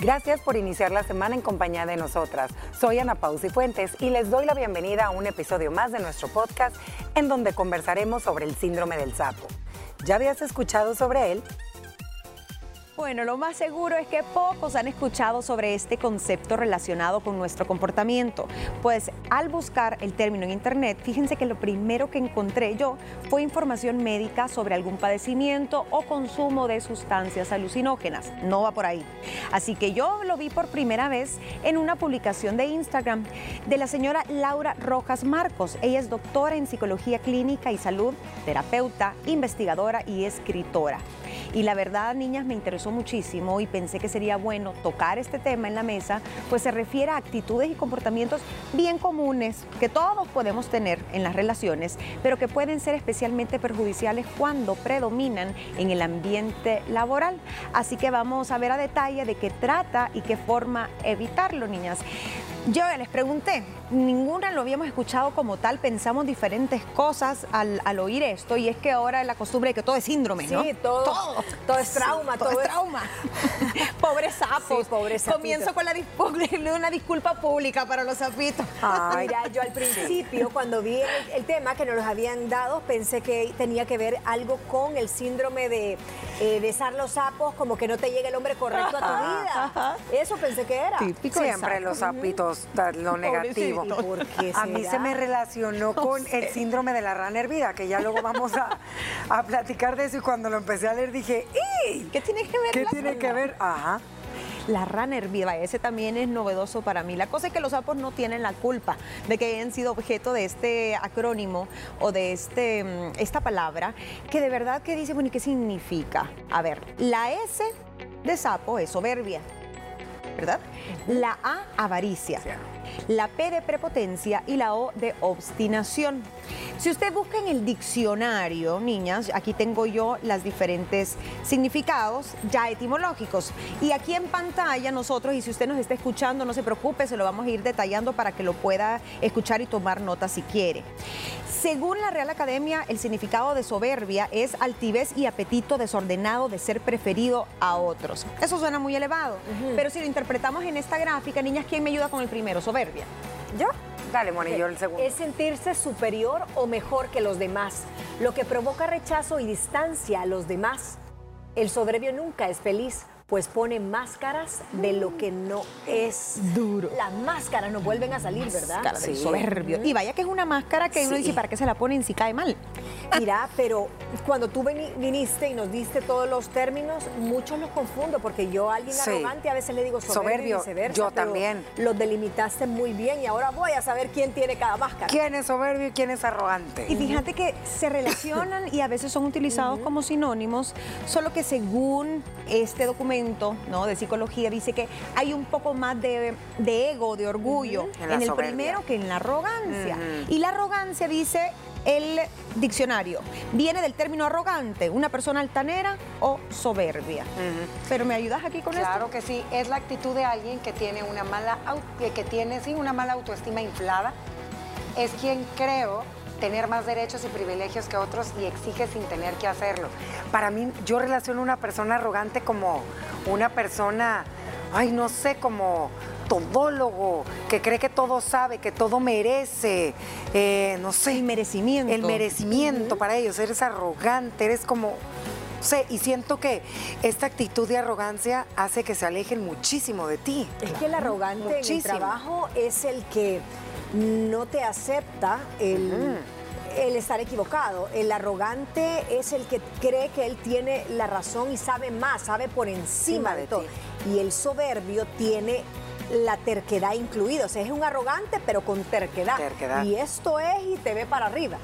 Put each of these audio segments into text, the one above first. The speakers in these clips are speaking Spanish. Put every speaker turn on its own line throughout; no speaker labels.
Gracias por iniciar la semana en compañía de nosotras. Soy Ana Pausi Fuentes y les doy la bienvenida a un episodio más de nuestro podcast en donde conversaremos sobre el síndrome del sapo. ¿Ya habías escuchado sobre él?
Bueno, lo más seguro es que pocos han escuchado sobre este concepto relacionado con nuestro comportamiento, pues al buscar el término en internet, fíjense que lo primero que encontré yo fue información médica sobre algún padecimiento o consumo de sustancias alucinógenas. No va por ahí. Así que yo lo vi por primera vez en una publicación de Instagram de la señora Laura Rojas Marcos. Ella es doctora en psicología clínica y salud, terapeuta, investigadora y escritora. Y la verdad, niñas, me interesó muchísimo y pensé que sería bueno tocar este tema en la mesa, pues se refiere a actitudes y comportamientos bien comunes que todos podemos tener en las relaciones, pero que pueden ser especialmente perjudiciales cuando predominan en el ambiente laboral. Así que vamos a ver a detalle de qué trata y qué forma evitarlo, niñas. Yo les pregunté, ninguna lo habíamos escuchado como tal, pensamos diferentes cosas al, oír esto y es que ahora es la costumbre de que todo es síndrome, ¿no?
Sí, todo, todo, es trauma,
todo, es trauma. pobre sapos.
pobre
Comienzo con la una disculpa pública para los sapitos.
Mira, yo al principio cuando vi el, tema que nos los habían dado pensé que tenía que ver algo con el síndrome de eh, besar los sapos como que no te llega el hombre correcto a tu vida. Eso pensé que era.
Siempre los sapitos lo negativo. A mí se me relacionó con el síndrome de la rana hervida, que ya luego vamos a, platicar de eso. Y cuando lo empecé a leer dije, ¡y!
¿Qué tiene que ver?
¿Qué tiene que ver? Ajá.
La rana hervida, ese también es novedoso para mí. La cosa es que los sapos no tienen la culpa de que hayan sido objeto de este acrónimo o de este, mm, esta palabra, que de verdad que dice, bueno, ¿y qué significa? A ver, la S de sapo es soberbia, ¿verdad? La A, avaricia. La P de prepotencia y la O de obstinación. Si usted busca en el diccionario, niñas, aquí tengo yo las diferentes significados ya etimológicos. Y aquí en pantalla nosotros, y si usted nos está escuchando, no se preocupe, se lo vamos a ir detallando para que lo pueda escuchar y tomar nota si quiere. Según la Real Academia, el significado de soberbia es altivez y apetito desordenado de ser preferido a otros. Eso suena muy elevado, pero si lo interpretamos en esta gráfica, niñas, ¿quién me ayuda con el primero? Soberbia.
¿Yo?
Dale, Moni, yo el segundo.
Es sentirse superior o mejor que los demás, lo que provoca rechazo y distancia a los demás. El soberbio nunca es feliz, pues pone máscaras de lo que no es.
Duro.
Las máscaras no vuelven a salir, ¿verdad?
Máscara sí. soberbio. Y vaya que es una máscara que uno dice, ¿para qué se la ponen si cae mal?
Mira, pero cuando tú viniste y nos diste todos los términos, muchos los confundo, porque yo a alguien arrogante a veces le digo soberbio,
soberbio Yo también.
Los delimitaste muy bien y ahora voy a saber quién tiene cada máscara.
¿Quién es soberbio y quién es arrogante?
Y fíjate que se relacionan y a veces son utilizados como sinónimos, solo que según este documento, ¿no? de psicología dice que hay un poco más de, ego, de orgullo en, el primero que en la arrogancia. Y la arrogancia dice el diccionario. Viene del término arrogante, una persona altanera o soberbia. Pero ¿me ayudas aquí con
esto? Claro que sí, es la actitud de alguien que tiene una mala, que tiene, sí, una mala autoestima inflada. Es quien creo tener más derechos y privilegios que otros y exige sin tener que hacerlo. Para mí, yo relaciono a una persona arrogante como una persona, ay, no sé, como todólogo, que cree que todo sabe, que todo merece, eh, no sé.
El merecimiento.
El merecimiento para ellos, eres arrogante, eres como... No sé, y siento que esta actitud de arrogancia hace que se alejen muchísimo de ti.
Es que el arrogante en el trabajo es el que no te acepta el, estar equivocado. El arrogante es el que cree que él tiene la razón y sabe más, sabe por encima de, todo. Y el soberbio tiene la terquedad incluida. O sea, es un arrogante, pero con terquedad. terquedad. Y esto es y te ve para arriba.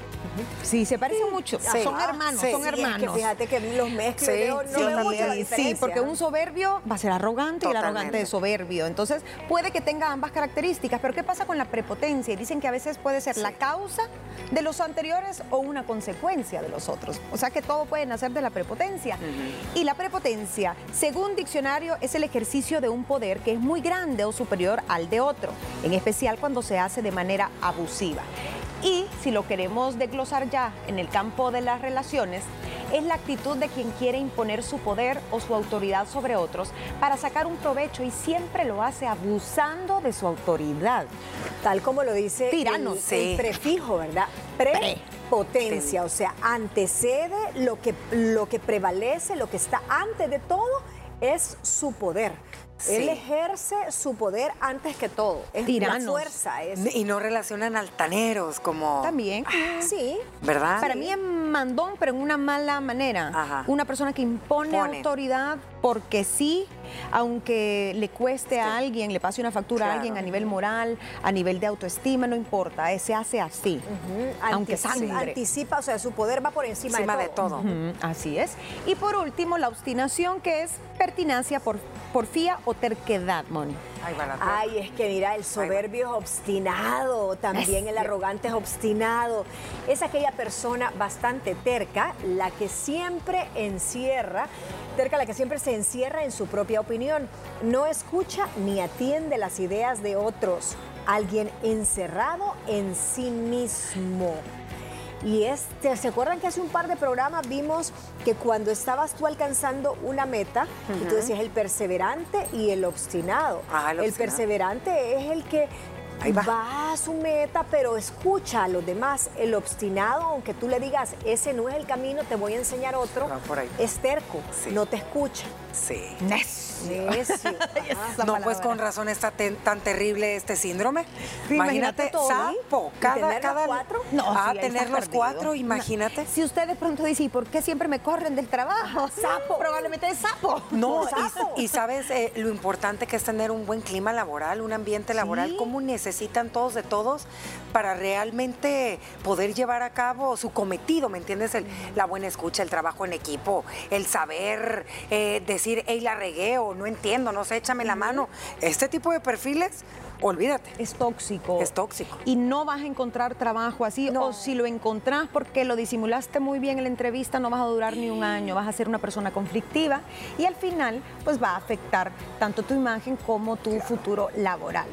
Sí, se parecen mucho. Son hermanos, son hermanos.
fíjate que los mezclo no
Sí, porque un soberbio va a ser arrogante y el arrogante es soberbio. Entonces, puede que tenga ambas características, pero ¿qué pasa con la prepotencia? Y dicen que a veces puede ser la causa de los anteriores o una consecuencia de los otros. O sea que todo puede nacer de la prepotencia. Y la prepotencia, según diccionario, es el ejercicio de un poder que es muy grande o superior al de otro, en especial cuando se hace de manera abusiva. Y si lo queremos desglosar ya en el campo de las relaciones, es la actitud de quien quiere imponer su poder o su autoridad sobre otros para sacar un provecho y siempre lo hace abusando de su autoridad.
Tal como lo dice
Tirano,
el, prefijo, ¿verdad? Prepotencia, o sea, antecede lo que, lo que prevalece, lo que está antes de todo es su poder. Él ejerce su poder antes que todo. Es la fuerza.
Y no relacionan altaneros como...
También.
Ah, sí.
¿Verdad?
Para mí es mandón, pero en una mala manera. Una persona que impone autoridad porque sí, aunque le cueste a alguien, le pase una factura a alguien a nivel moral, a nivel de autoestima, no importa, se hace así, aunque sangre.
Anticipa, o sea, su poder va por encima,
de todo.
Así es. Y por último, la obstinación, que es pertinacia, por, porfía o terquedad, Moni.
Ay, es que mira, el soberbio es obstinado, también el arrogante es obstinado. Es aquella persona bastante terca, la que siempre encierra, terca la que siempre se encierra en su propia opinión, no escucha ni atiende las ideas de otros. Alguien encerrado en sí mismo. Y este, ¿se acuerdan que hace un par de programas vimos que cuando estabas tú alcanzando una meta, tú decías el perseverante y el obstinado. el perseverante es el que va. a su meta, pero escucha a los demás. El obstinado, aunque tú le digas, ese no es el camino, te voy a enseñar otro, es terco, no te escucha.
Sí.
Necio.
no, pues con razón está tan terrible este síndrome. imagínate, sapo, cada, cada
cuatro.
No, ah, tener los cuatro, imagínate.
Si usted de pronto dice, ¿y por qué siempre me corren del trabajo?
Sapo.
Probablemente es sapo.
No, Y, sabes eh, lo importante que es tener un buen clima laboral, un ambiente laboral, cómo necesitan todos de todos para realmente poder llevar a cabo su cometido, ¿me entiendes? la buena escucha, el trabajo en equipo, el saber eh, decir, hey, la regué o no entiendo, no sé, échame la mano. Este tipo de perfiles olvídate.
Es tóxico.
Es tóxico.
Y no vas a encontrar trabajo así. O si lo encontrás porque lo disimulaste muy bien en la entrevista, no vas a durar ni un año. Vas a ser una persona conflictiva y al final, pues va a afectar tanto tu imagen como tu futuro laboral.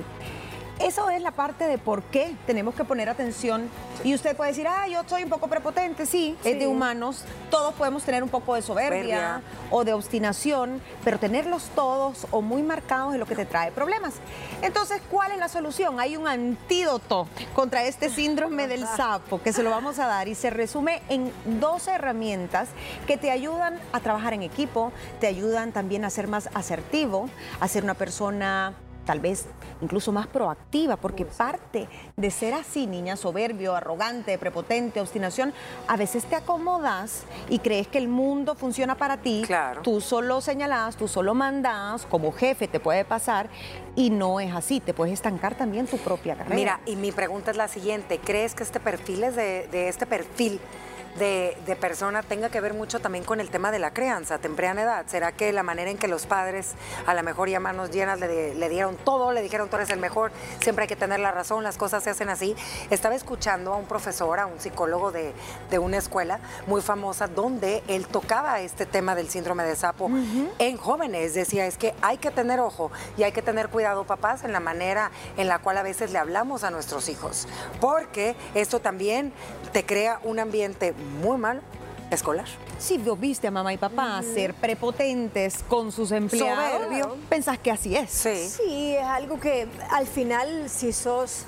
Eso es la parte de por qué tenemos que poner atención. Y usted puede decir, ah, yo soy un poco prepotente, sí, es de humanos. Todos podemos tener un poco de soberbia o de obstinación, pero tenerlos todos o muy marcados es lo que te trae problemas. Entonces, ¿cuál es la solución? Hay un antídoto contra este síndrome del sapo que se lo vamos a dar y se resume en dos herramientas que te ayudan a trabajar en equipo, te ayudan también a ser más asertivo, a ser una persona tal vez incluso más proactiva, porque parte de ser así, niña, soberbio, arrogante, prepotente, obstinación, a veces te acomodas y crees que el mundo funciona para ti.
Claro.
Tú solo señalas, tú solo mandas, como jefe te puede pasar, y no es así, te puedes estancar también tu propia carrera.
Mira, y mi pregunta es la siguiente, ¿crees que este perfil es de, de este perfil? De, persona tenga que ver mucho también con el tema de la crianza, temprana edad. ¿Será que la manera en que los padres, a lo mejor ya manos llenas, le, dieron todo, le dijeron tú eres el mejor, siempre hay que tener la razón, las cosas se hacen así? Estaba escuchando a un profesor, a un psicólogo de, una escuela muy famosa, donde él tocaba este tema del síndrome de sapo en jóvenes. Decía, es que hay que tener ojo y hay que tener cuidado, papás, en la manera en la cual a veces le hablamos a nuestros hijos, porque esto también te crea un ambiente muy mal escolar.
Si vos viste a mamá y papá ser prepotentes con sus empleados, pensás que así es.
Sí. sí, es algo que al final, si sos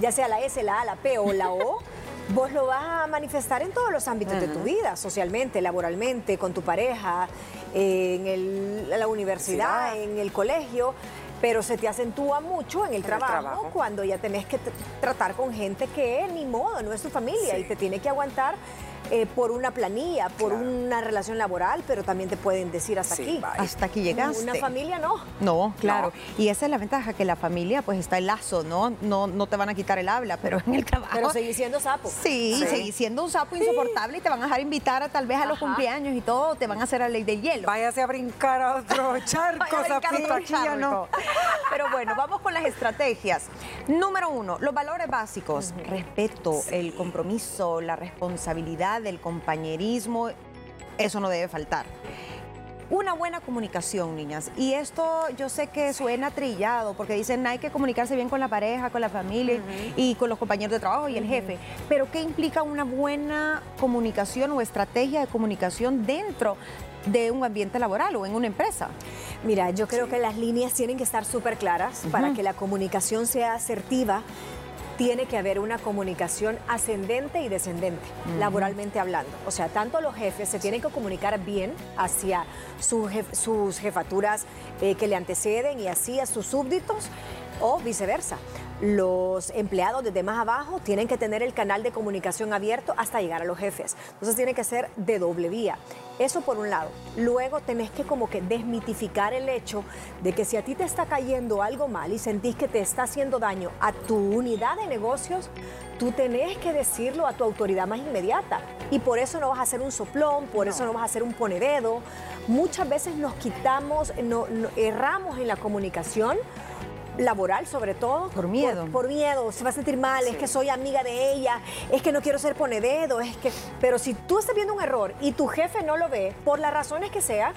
ya sea la S, la A, la P o la O, vos lo vas a manifestar en todos los ámbitos de tu vida, socialmente, laboralmente, con tu pareja, en la universidad, en el colegio pero se te acentúa mucho en el, trabajo, cuando ya tenés que tratar con gente que ni modo, no es tu familia y te tiene que aguantar eh, por una planilla, por una relación laboral, pero también te pueden decir hasta aquí.
Hasta aquí llegaste.
Una familia no.
No, claro. Y esa es la ventaja, que la familia pues está el lazo, ¿no? No, no te van a quitar el habla, pero en el trabajo...
Pero seguís siendo sapo.
Sí, seguís siendo un sapo insoportable y te van a dejar invitar a, tal vez a los cumpleaños y todo, te van a hacer la ley del hielo.
Váyase a brincar a otro charco, sapito, no.
Pero bueno, vamos con las estrategias. Número uno, los valores básicos. Respeto, el compromiso, la responsabilidad del compañerismo, eso no debe faltar. Una buena comunicación, niñas. Y esto yo sé que suena trillado, porque dicen hay que comunicarse bien con la pareja, con la familia y con los compañeros de trabajo y el jefe. Pero ¿qué implica una buena comunicación o estrategia de comunicación dentro de un ambiente laboral o en una empresa?
Mira, yo creo que las líneas tienen que estar súper claras para que la comunicación sea asertiva tiene que haber una comunicación ascendente y descendente, laboralmente hablando. O sea, tanto los jefes se tienen que comunicar bien hacia sus jefaturas eh, que le anteceden y así a sus súbditos o viceversa los empleados desde más abajo tienen que tener el canal de comunicación abierto hasta llegar a los jefes. Entonces tiene que ser de doble vía. Eso por un lado. Luego tenés que como que desmitificar el hecho de que si a ti te está cayendo algo mal y sentís que te está haciendo daño a tu unidad de negocios, tú tenés que decirlo a tu autoridad más inmediata. Y por eso no vas a hacer un soplón, por eso no vas a hacer un ponededo. Muchas veces nos quitamos, no, erramos en la comunicación laboral sobre todo.
Por miedo.
Por, miedo, se va a sentir mal, es que soy amiga de ella, es que no quiero ser ponededo, es que... Pero si tú estás viendo un error y tu jefe no lo ve, por las razones que sea,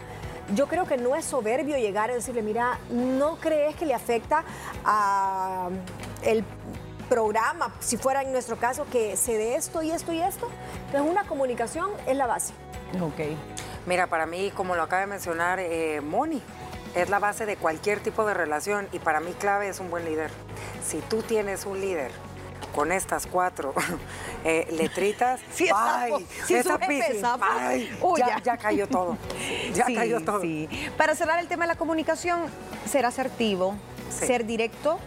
yo creo que no es soberbio llegar a decirle, mira, ¿no crees que le afecta a el programa, si fuera en nuestro caso, que se dé esto y esto y esto? Entonces una comunicación es la base.
Ok. Mira, para mí, como lo acaba de mencionar eh, Moni, es la base de cualquier tipo de relación y para mí clave es un buen líder. Si tú tienes un líder con estas cuatro eh, letritas,
sí, ay,
si esa ay, ya, ya, cayó todo. Ya cayó todo.
Para cerrar el tema de la comunicación, ser asertivo, ser directo,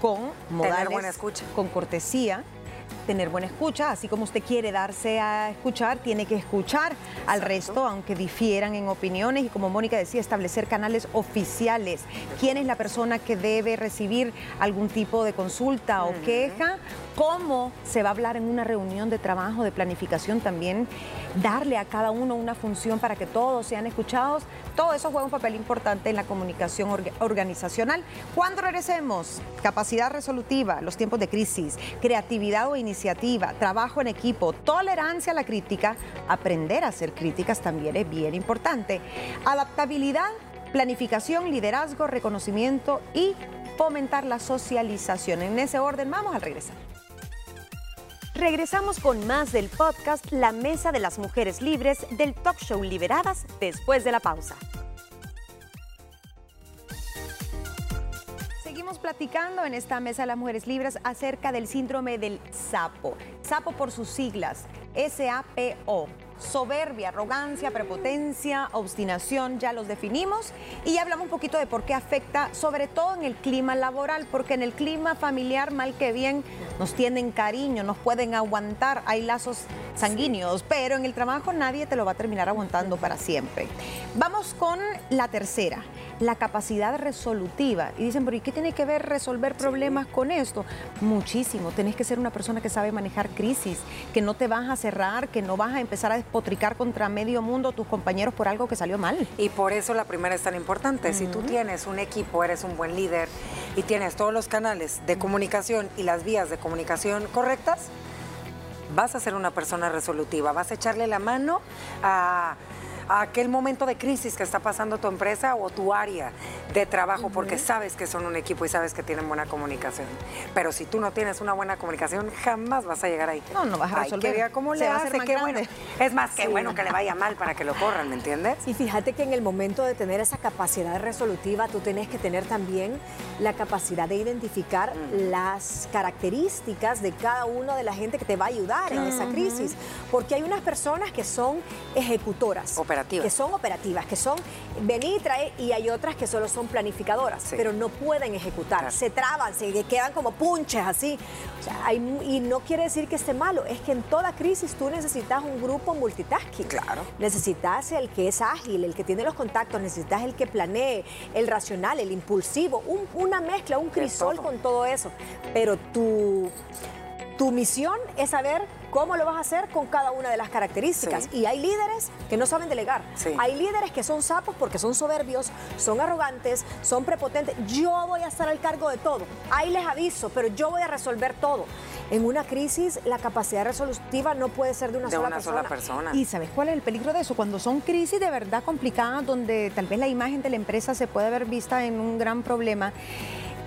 con modales,
buena escucha.
con cortesía tener buena escucha, así como usted quiere darse a escuchar, tiene que escuchar al resto, aunque difieran en opiniones y como Mónica decía, establecer canales oficiales. ¿Quién es la persona que debe recibir algún tipo de consulta o queja? ¿Cómo se va a hablar en una reunión de trabajo, de planificación también? Darle a cada uno una función para que todos sean escuchados. Todo eso juega un papel importante en la comunicación organizacional. Cuando regresemos, capacidad resolutiva, los tiempos de crisis, creatividad o iniciativa iniciativa, trabajo en equipo, tolerancia a la crítica, aprender a hacer críticas también es bien importante. Adaptabilidad, planificación, liderazgo, reconocimiento y fomentar la socialización. En ese orden, vamos al regresar. Regresamos con más del podcast La Mesa de las Mujeres Libres del talk show Liberadas después de la pausa. Platicando en esta mesa de las mujeres libres acerca del síndrome del sapo. Sapo por sus siglas, S-A-P-O soberbia, arrogancia, prepotencia, obstinación, ya los definimos y hablamos un poquito de por qué afecta, sobre todo en el clima laboral, porque en el clima familiar, mal que bien, nos tienen cariño, nos pueden aguantar, hay lazos sanguíneos, pero en el trabajo nadie te lo va a terminar aguantando para siempre. Vamos con la tercera, la capacidad resolutiva. Y dicen, pero ¿y qué tiene que ver resolver problemas con esto? Muchísimo, tenés que ser una persona que sabe manejar crisis, que no te vas a cerrar, que no vas a empezar a potricar contra medio mundo tus compañeros por algo que salió mal.
Y por eso la primera es tan importante. Si tú tienes un equipo, eres un buen líder y tienes todos los canales de comunicación y las vías de comunicación correctas, vas a ser una persona resolutiva, vas a echarle la mano a a aquel momento de crisis que está pasando tu empresa o tu área de trabajo, porque sabes que son un equipo y sabes que tienen buena comunicación. Pero si tú no tienes una buena comunicación, jamás vas a llegar ahí.
No, no vas a resolver.
Ay, ¿Cómo le hace? Qué bueno. Es más, qué bueno que le vaya mal para que lo corran, ¿me entiendes?
Y fíjate que en el momento de tener esa capacidad resolutiva, tú tienes que tener también la capacidad de identificar las características de cada uno de la gente que te va a ayudar en esa crisis. Porque hay unas personas que son ejecutoras. Que son operativas, que son venir y traer, y hay otras que solo son planificadoras, pero no pueden ejecutar, se traban, se quedan como punches así. y no quiere decir que esté malo, es que en toda crisis tú necesitas un grupo multitasking.
Claro.
Necesitas el que es ágil, el que tiene los contactos, necesitas el que planee, el racional, el impulsivo, una mezcla, un crisol con todo eso. Pero tu, tu misión es saber ¿Cómo lo vas a hacer? Con cada una de las características. Y hay líderes que no saben delegar. Hay líderes que son sapos porque son soberbios, son arrogantes, son prepotentes. Yo voy a estar al cargo de todo. Ahí les aviso, pero yo voy a resolver todo. En una crisis, la capacidad resolutiva no puede ser de una,
de
sola,
una
persona.
sola persona.
¿Y sabes cuál es el peligro de eso? Cuando son crisis de verdad complicadas, donde tal vez la imagen de la empresa se puede ver vista en un gran problema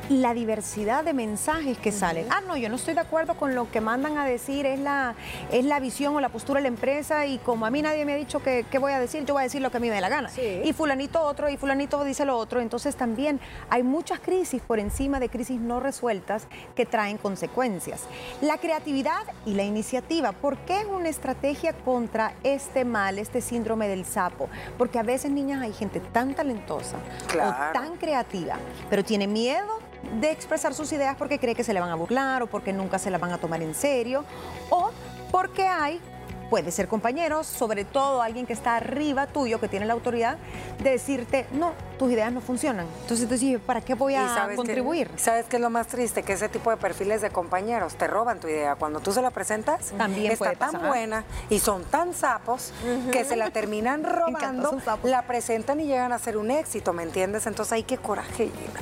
la diversidad de mensajes que salen. Ah, no, yo no estoy de acuerdo con lo que mandan a decir, es la, es la visión o la postura de la empresa y como a mí nadie me ha dicho que, voy a decir, yo voy a decir lo que a mí me dé la gana. Y fulanito otro, y fulanito dice lo otro. Entonces también hay muchas crisis por encima de crisis no resueltas que traen consecuencias. La creatividad y la iniciativa, ¿por qué es una estrategia contra este mal, este síndrome del sapo? Porque a veces, niñas, hay gente tan talentosa o tan creativa, pero tiene miedo de expresar sus ideas porque cree que se le van a burlar o porque nunca se la van a tomar en serio o porque hay puede ser compañeros, sobre todo alguien que está arriba tuyo, que tiene la autoridad, de decirte, no, tus ideas no funcionan. Entonces tú dices, ¿para qué voy a contribuir?
¿Sabes qué es lo más triste? Que ese tipo de perfiles de compañeros te roban tu idea. Cuando tú se la presentas, También está tan buena y son tan sapos que se la terminan robando, la presentan y llegan a ser un éxito, ¿me entiendes? Entonces, hay que coraje, Gina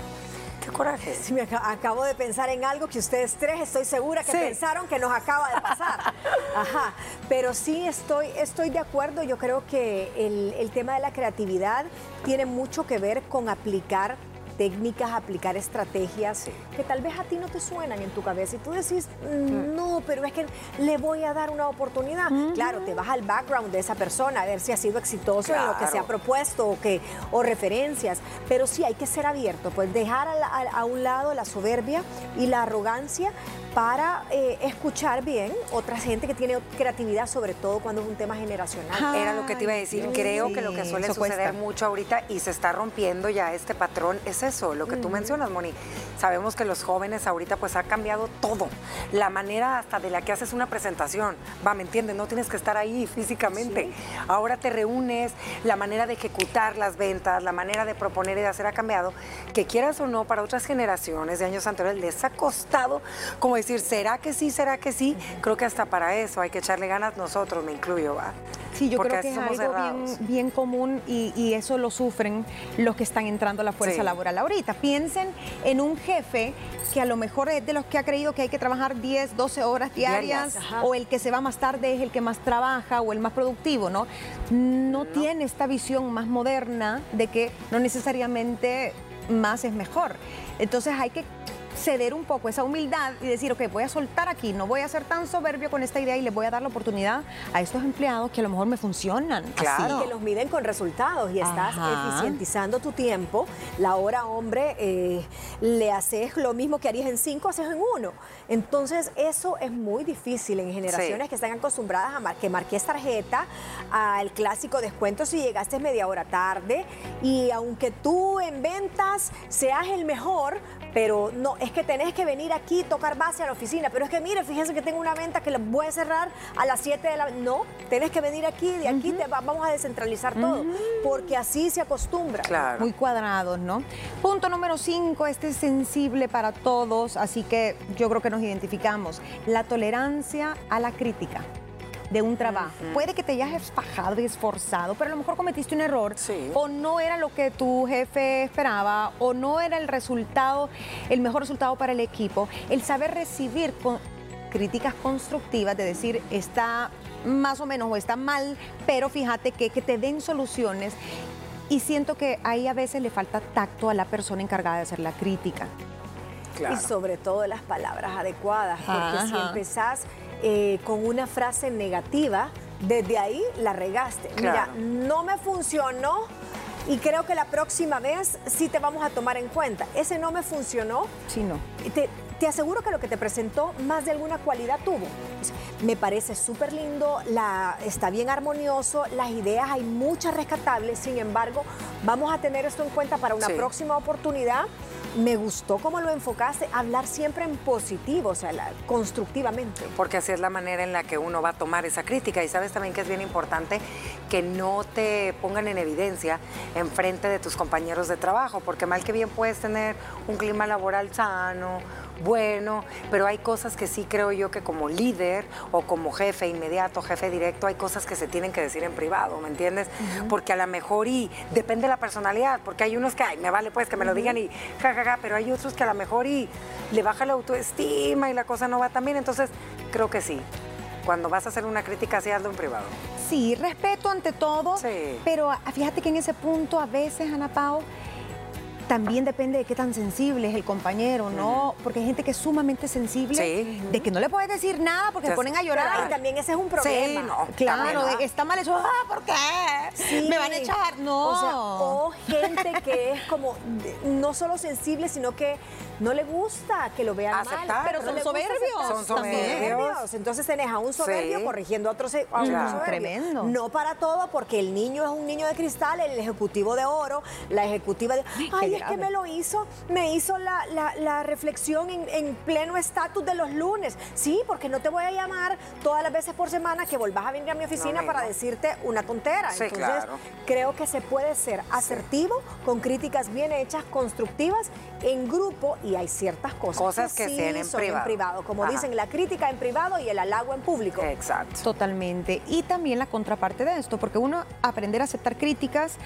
coraje.
Sí, me acabo de pensar en algo que ustedes tres estoy segura que pensaron que nos acaba de pasar. Ajá. Pero sí estoy, estoy de acuerdo. Yo creo que el, el tema de la creatividad tiene mucho que ver con aplicar técnicas, aplicar estrategias que tal vez a ti no te suenan en tu cabeza y tú decís, mm, no, pero es que le voy a dar una oportunidad. Claro, te vas al background de esa persona, a ver si ha sido exitoso en lo que se ha propuesto o, que, o referencias, pero sí hay que ser abierto, pues dejar a, un lado la soberbia y la arrogancia para eh, escuchar bien otra gente que tiene creatividad, sobre todo cuando es un tema generacional.
Era lo que te iba a decir. Creo que lo que suele suceder mucho ahorita y se está rompiendo ya este patrón es eso, lo que tú mencionas, Moni. Sabemos que los jóvenes ahorita pues ha cambiado todo. La manera hasta de la que haces una presentación. Va, ¿me entiendes? No tienes que estar ahí físicamente. Ahora te reúnes, la manera de ejecutar las ventas, la manera de proponer y de hacer ha cambiado. Que quieras o no, para otras generaciones de años anteriores les ha costado como decir, ¿será que sí? ¿Será que sí? Creo que hasta para eso hay que echarle ganas nosotros, me incluyo, ¿va?
Sí, yo creo que es algo bien, común y, eso lo sufren los que están entrando a la fuerza laboral ahorita. Piensen en un jefe que a lo mejor es de los que ha creído que hay que trabajar 10, 12 horas diarias, o el que se va más tarde es el que más trabaja o el más productivo, ¿no? No, no tiene esta visión más moderna de que no necesariamente más es mejor. Entonces hay que ceder un poco esa humildad y decir, ok, voy a soltar aquí, no voy a ser tan soberbio con esta idea y le voy a dar la oportunidad a estos empleados que a lo mejor me funcionan.
Claro. que los miden con resultados y estás eficientizando tu tiempo. La hora hombre eh, le haces lo mismo que harías en cinco, haces en uno. Entonces eso es muy difícil en generaciones que están acostumbradas a que marques tarjeta, al clásico descuento si llegaste media hora tarde y aunque tú en ventas seas el mejor, pero no, es que tenés que venir aquí, tocar base a la oficina, pero es que mire, fíjense que tengo una venta que la voy a cerrar a las 7 de la... No, tenés que venir aquí, de aquí te vamos a descentralizar todo, porque así se acostumbra.
Claro. Muy cuadrados, ¿no? Punto número 5, este es sensible para todos, así que yo creo que nos identificamos. La tolerancia a la crítica de un trabajo. Puede que te hayas fajado y esforzado, pero a lo mejor cometiste un error o no era lo que tu jefe esperaba o no era el resultado, el mejor resultado para el equipo. El saber recibir críticas constructivas de decir está más o menos o está mal, pero fíjate que, que te den soluciones. Y siento que ahí a veces le falta tacto a la persona encargada de hacer la crítica.
Y sobre todo las palabras adecuadas, porque si empezás eh, con una frase negativa, desde ahí la regaste. Mira, no me funcionó y creo que la próxima vez sí te vamos a tomar en cuenta. Ese no me funcionó.
Sí, no.
Te, te aseguro que lo que te presentó más de alguna cualidad tuvo. Me parece súper lindo, la, está bien armonioso, las ideas hay muchas rescatables, sin embargo, vamos a tener esto en cuenta para una próxima oportunidad me gustó cómo lo enfocaste, hablar siempre en positivo, o sea, constructivamente.
Porque así es la manera en la que uno va a tomar esa crítica. Y sabes también que es bien importante que no te pongan en evidencia en frente de tus compañeros de trabajo, porque mal que bien puedes tener un clima laboral sano, bueno, pero hay cosas que sí creo yo que como líder o como jefe inmediato, jefe directo, hay cosas que se tienen que decir en privado, ¿me entiendes? Porque a lo mejor y depende de la personalidad, porque hay unos que, ay, me vale pues que me lo digan y jajaja, pero hay otros que a lo mejor y le baja la autoestima y la cosa no va tan bien, entonces creo que sí. Cuando vas a hacer una crítica, así hazlo en privado.
Sí, respeto ante todo, pero fíjate que en ese punto a veces, Ana Pao, también depende de qué tan sensible es el compañero, ¿no? Porque hay gente que es sumamente sensible, de que no le puedes decir nada porque se ponen a llorar.
Y también ese es un problema.
Sí, no, claro, de que está mal eso, ah, ¿por qué? Me van a echar, no.
O sea, o gente que es como no solo sensible, sino que no le gusta que lo vean
Aceptar, mal. Pero son soberbios.
Son soberbios. Entonces tenés a un soberbio corrigiendo a otro, soberbio.
Tremendo.
No para todo, porque el niño es un niño de cristal, el ejecutivo de oro, la ejecutiva de... Ay, es que me lo hizo, me hizo la, reflexión en, pleno estatus de los lunes. Sí, porque no te voy a llamar todas las veces por semana que volvás a venir a mi oficina para decirte una tontera. Entonces, creo que se puede ser asertivo, con críticas bien hechas, constructivas, en grupo y hay ciertas cosas,
que, sí en,
son
privado.
en privado. Como dicen, la crítica en privado y el halago en público.
Exacto.
Totalmente. Y también la contraparte de esto, porque uno aprender a aceptar críticas,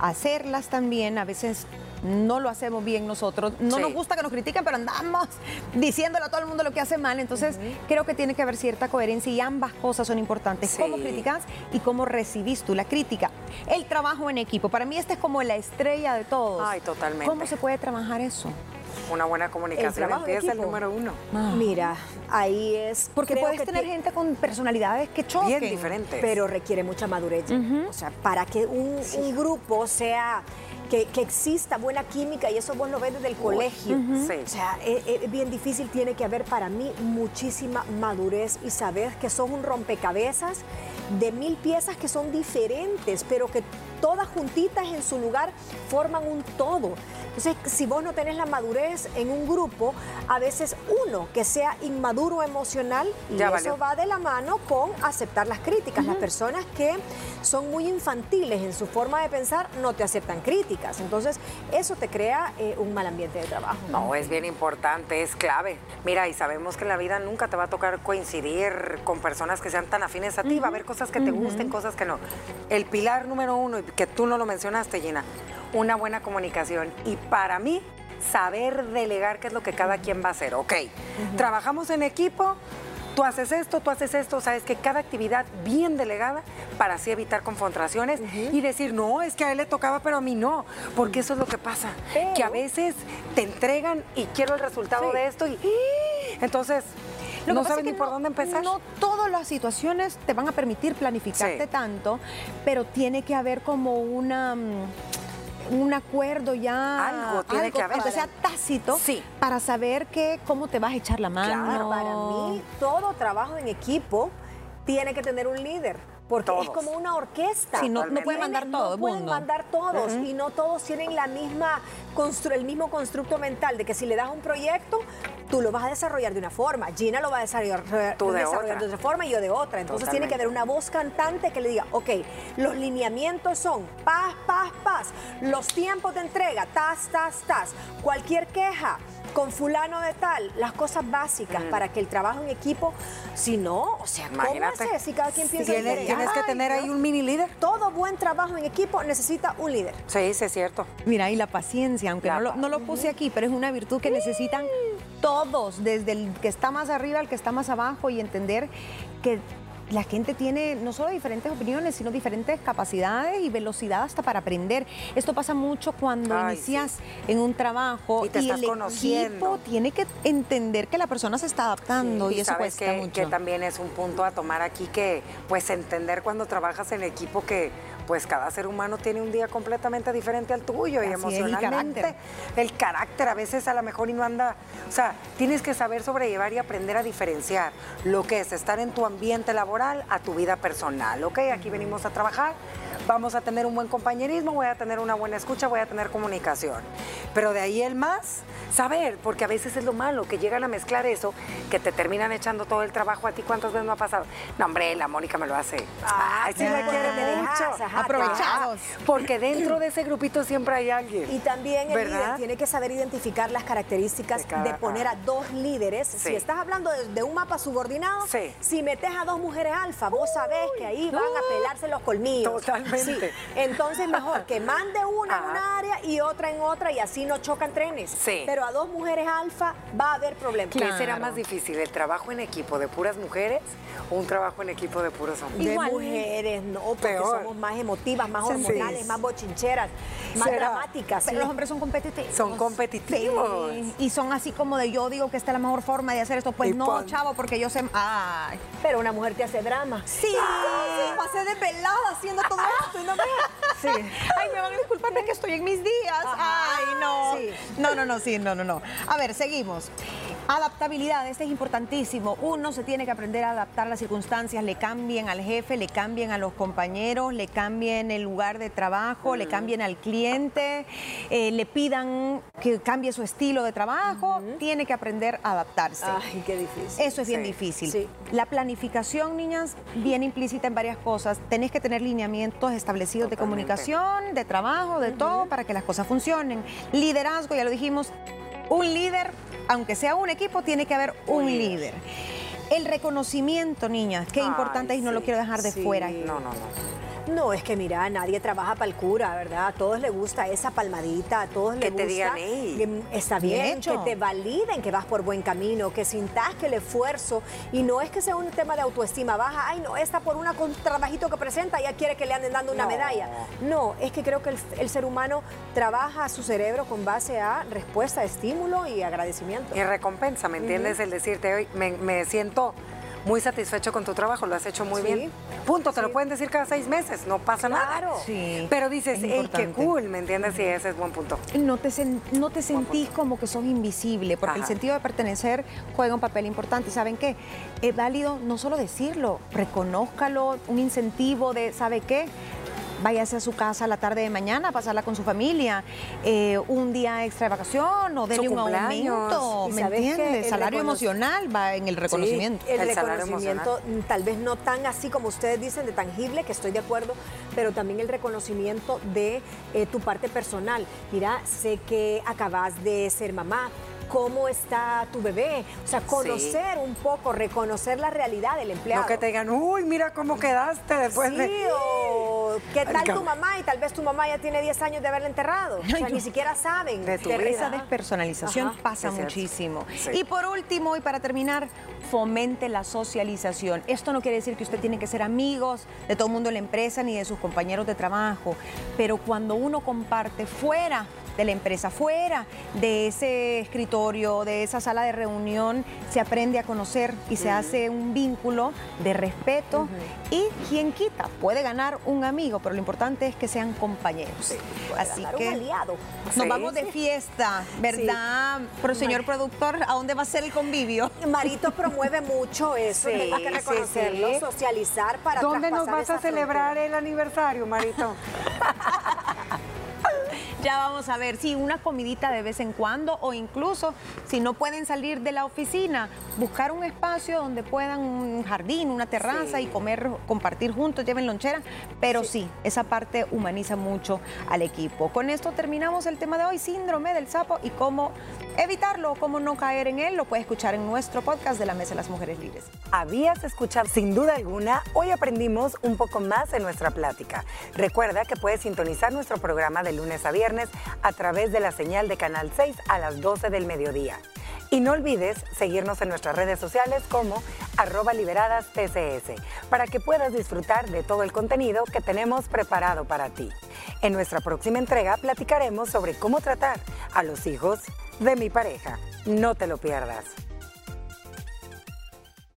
hacerlas también, a veces no lo hacemos bien nosotros. No nos gusta que nos critiquen, pero andamos diciéndole a todo el mundo lo que hace mal. Entonces, creo que tiene que haber cierta coherencia y ambas cosas son importantes. Cómo criticas y cómo recibís tú la crítica. El trabajo en equipo. Para mí, este es como la estrella de todos.
Ay, totalmente.
¿Cómo se puede trabajar eso?
Una buena comunicación empieza el número uno.
Ah. Mira, ahí es.
Porque puedes tener gente con personalidades que choquen.
Bien diferentes.
Pero requiere mucha madurez. O sea, para que un, grupo sea. Que, exista buena química y eso vos lo ves desde el colegio. O sea, es, e, es, bien difícil, tiene que haber para mí muchísima madurez y saber que son un rompecabezas de mil piezas que son diferentes, pero que todas juntitas en su lugar forman un todo. Entonces, si vos no tenés la madurez en un grupo, a veces uno que sea inmaduro emocional, y eso va de la mano con aceptar las críticas. Las personas que son muy infantiles en su forma de pensar no te aceptan críticas. Entonces, eso te crea eh, un mal ambiente de trabajo.
No, es bien importante, es clave. Mira, y sabemos que en la vida nunca te va a tocar coincidir con personas que sean tan afines a ti. Va a haber cosas que te gusten, cosas que no. El pilar número uno, y que tú no lo mencionaste, Gina, una buena comunicación. Y para mí, saber delegar qué es lo que cada quien va a hacer. Ok, trabajamos en equipo, tú haces esto, tú haces esto, sabes que cada actividad bien delegada para así evitar confrontaciones y decir, no, es que a él le tocaba, pero a mí no, porque eso es lo que pasa, que a veces te entregan y quiero el resultado de esto y entonces no sabes ni por dónde empezar.
No todas las situaciones te van a permitir planificarte tanto, pero tiene que haber como una mm, un acuerdo ya,
algo tiene que haber,
aunque sea tácito,
sí.
para saber que, cómo te vas a echar la mano.
Claro, para mí todo trabajo en equipo tiene que tener un líder. Porque es como una orquesta.
Sí, no, no pueden mandar todo.
No pueden mandar todos y no todos tienen la misma el mismo constructo mental de que si le das un proyecto, tú lo vas a desarrollar de una forma, Gina lo va a desarrollar, de, otra. forma y yo de otra. Entonces tiene que haber una voz cantante que le diga, ok, los lineamientos son paz, paz, paz, los tiempos de entrega, tas, tas, tas, cualquier queja con fulano de tal, las cosas básicas mm. para que el trabajo en equipo, si no, o sea, ¿cómo hacer si cada quien piensa
diferente? Tienes que tener ahí un mini líder.
Todo buen trabajo en equipo necesita un líder.
Sí, sí, es cierto.
Mira, y la paciencia, aunque no lo, no lo, puse aquí, pero es una virtud que necesitan todos, desde el que está más arriba al que está más abajo y entender que la gente tiene no solo diferentes opiniones, sino diferentes capacidades y velocidad hasta para aprender. Esto pasa mucho cuando inicias en un trabajo
y, el equipo
tiene que entender que la persona se está adaptando y, eso cuesta
que,
mucho.
que también es un punto a tomar aquí que pues entender cuando trabajas en equipo que pues cada ser humano tiene un día completamente diferente al tuyo y emocionalmente el carácter. a veces a lo mejor y no anda, o sea, tienes que saber sobrellevar y aprender a diferenciar lo que es estar en tu ambiente laboral a tu vida personal, ¿ok? Aquí venimos a trabajar, vamos a tener un buen compañerismo, voy a tener una buena escucha, voy a tener comunicación. Pero de ahí el más, saber, porque a veces es lo malo, que llegan a mezclar eso, que te terminan echando todo el trabajo a ti. ¿Cuántas veces no ha pasado? No, hombre, la Mónica me lo hace. Ay, sí me quiere mucho.
Aprovechados.
Porque dentro de ese grupito siempre hay alguien.
Y también el líder tiene que saber identificar las características de, poner a dos líderes. Si estás hablando de, un mapa subordinado, si metes a dos mujeres alfa, vos sabés que ahí van a pelarse los colmillos.
Totalmente.
Entonces mejor que mande una en una área y otra en otra y así no chocan trenes.
Sí.
Pero a dos mujeres alfa va a haber problemas.
¿Qué será más difícil, el trabajo en equipo de puras mujeres o un trabajo en equipo de puros hombres?
De mujeres, no, porque somos más emotivas, más hormonales, más bochincheras, más dramáticas.
Pero los hombres son competitivos.
Son competitivos.
Y son así como de yo digo que esta es la mejor forma de hacer esto. Pues no, chavo, porque yo sé. Ay.
Pero una mujer te hace drama.
Sí. Pasé de pelada haciendo todo esto y no me. Sí. Ay, me van a disculpar que estoy en mis días. Ay, no. No, no, no, sí, no, no, no. A ver, seguimos. Adaptabilidad, este es importantísimo. Uno se tiene que aprender a adaptar a las circunstancias, le cambien al jefe, le cambien a los compañeros, le cambien el lugar de trabajo, le cambien al cliente, eh, le pidan que cambie su estilo de trabajo, tiene que aprender a adaptarse.
Ay, qué difícil.
Eso es bien difícil. La planificación, niñas, viene implícita en varias cosas. Tenés que tener lineamientos establecidos de comunicación, de trabajo, de todo, para que las cosas funcionen. Liderazgo, ya lo dijimos, un líder aunque sea un equipo, tiene que haber un líder. El reconocimiento, niñas, qué importante es y no lo quiero dejar de fuera.
No, no, no.
No, es que mira, nadie trabaja para el cura, ¿verdad? A todos les gusta esa palmadita, a todos les gusta.
Que te digan, que
está bien, que te validen que vas por buen camino, que sintas que el esfuerzo, y no es que sea un tema de autoestima baja, ay, no, esta por un trabajito que presenta ya quiere que le anden dando una medalla. No, es que creo que el, ser humano trabaja su cerebro con base a respuesta, estímulo y agradecimiento.
Y recompensa, ¿me entiendes? El decirte, hoy me siento muy satisfecho con tu trabajo, lo has hecho muy bien. Punto, te lo pueden decir cada seis meses, no pasa nada. Sí. Pero dices, el que cool, ¿me entiendes? Sí, ese es buen punto.
No te, no te sentís como que sos invisible, porque el sentido de pertenecer juega un papel importante. ¿Saben qué? Es válido no solo decirlo, reconózcalo, un incentivo de, ¿sabe qué? Váyase a su casa la tarde de mañana, pasarla con su familia, eh, un día extra de vacación o denle un aumento, ¿me entiendes? El salario emocional va en el reconocimiento.
el, reconocimiento, tal vez no tan así como ustedes dicen, de tangible, que estoy de acuerdo, pero también el reconocimiento de eh, tu parte personal. Mira, sé que acabas de ser mamá, cómo está tu bebé. O sea, conocer un poco, reconocer la realidad del empleado.
No que te digan, uy, mira cómo quedaste después
sí,
de...
o qué tal tu mamá y tal vez tu mamá ya tiene 10 años de haberla enterrado. O sea, ni siquiera saben.
De tu Esa despersonalización pasa muchísimo. Y por último, y para terminar, fomente la socialización. Esto no quiere decir que usted tiene que ser amigos de todo el mundo en la empresa ni de sus compañeros de trabajo, pero cuando uno comparte fuera de la empresa, fuera de ese escritorio, de esa sala de reunión, se aprende a conocer y se hace un vínculo de respeto y quien quita puede ganar un amigo, pero lo importante es que sean compañeros. Así que
aliado.
nos vamos de fiesta, ¿verdad? Pero señor productor, ¿a dónde va a ser el convivio?
Marito promueve mucho eso, hay que reconocerlo, socializar para
¿Dónde nos vas a celebrar el aniversario, Marito?
Ya vamos a ver, si una comidita de vez en cuando o incluso si no pueden salir de la oficina, buscar un espacio donde puedan un jardín, una terraza y comer, compartir juntos, lleven lonchera, pero sí. esa parte humaniza mucho al equipo. Con esto terminamos el tema de hoy, síndrome del sapo y cómo evitarlo, cómo no caer en él, lo puedes escuchar en nuestro podcast de la Mesa de las Mujeres Libres.
Habías escuchado sin duda alguna, hoy aprendimos un poco más en nuestra plática. Recuerda que puedes sintonizar nuestro programa de lunes a viernes a través de la señal de Canal 6 a las 12 del mediodía. Y no olvides seguirnos en nuestras redes sociales como arroba liberadas PCS para que puedas disfrutar de todo el contenido que tenemos preparado para ti. En nuestra próxima entrega platicaremos sobre cómo tratar a los hijos de mi pareja. No te lo pierdas.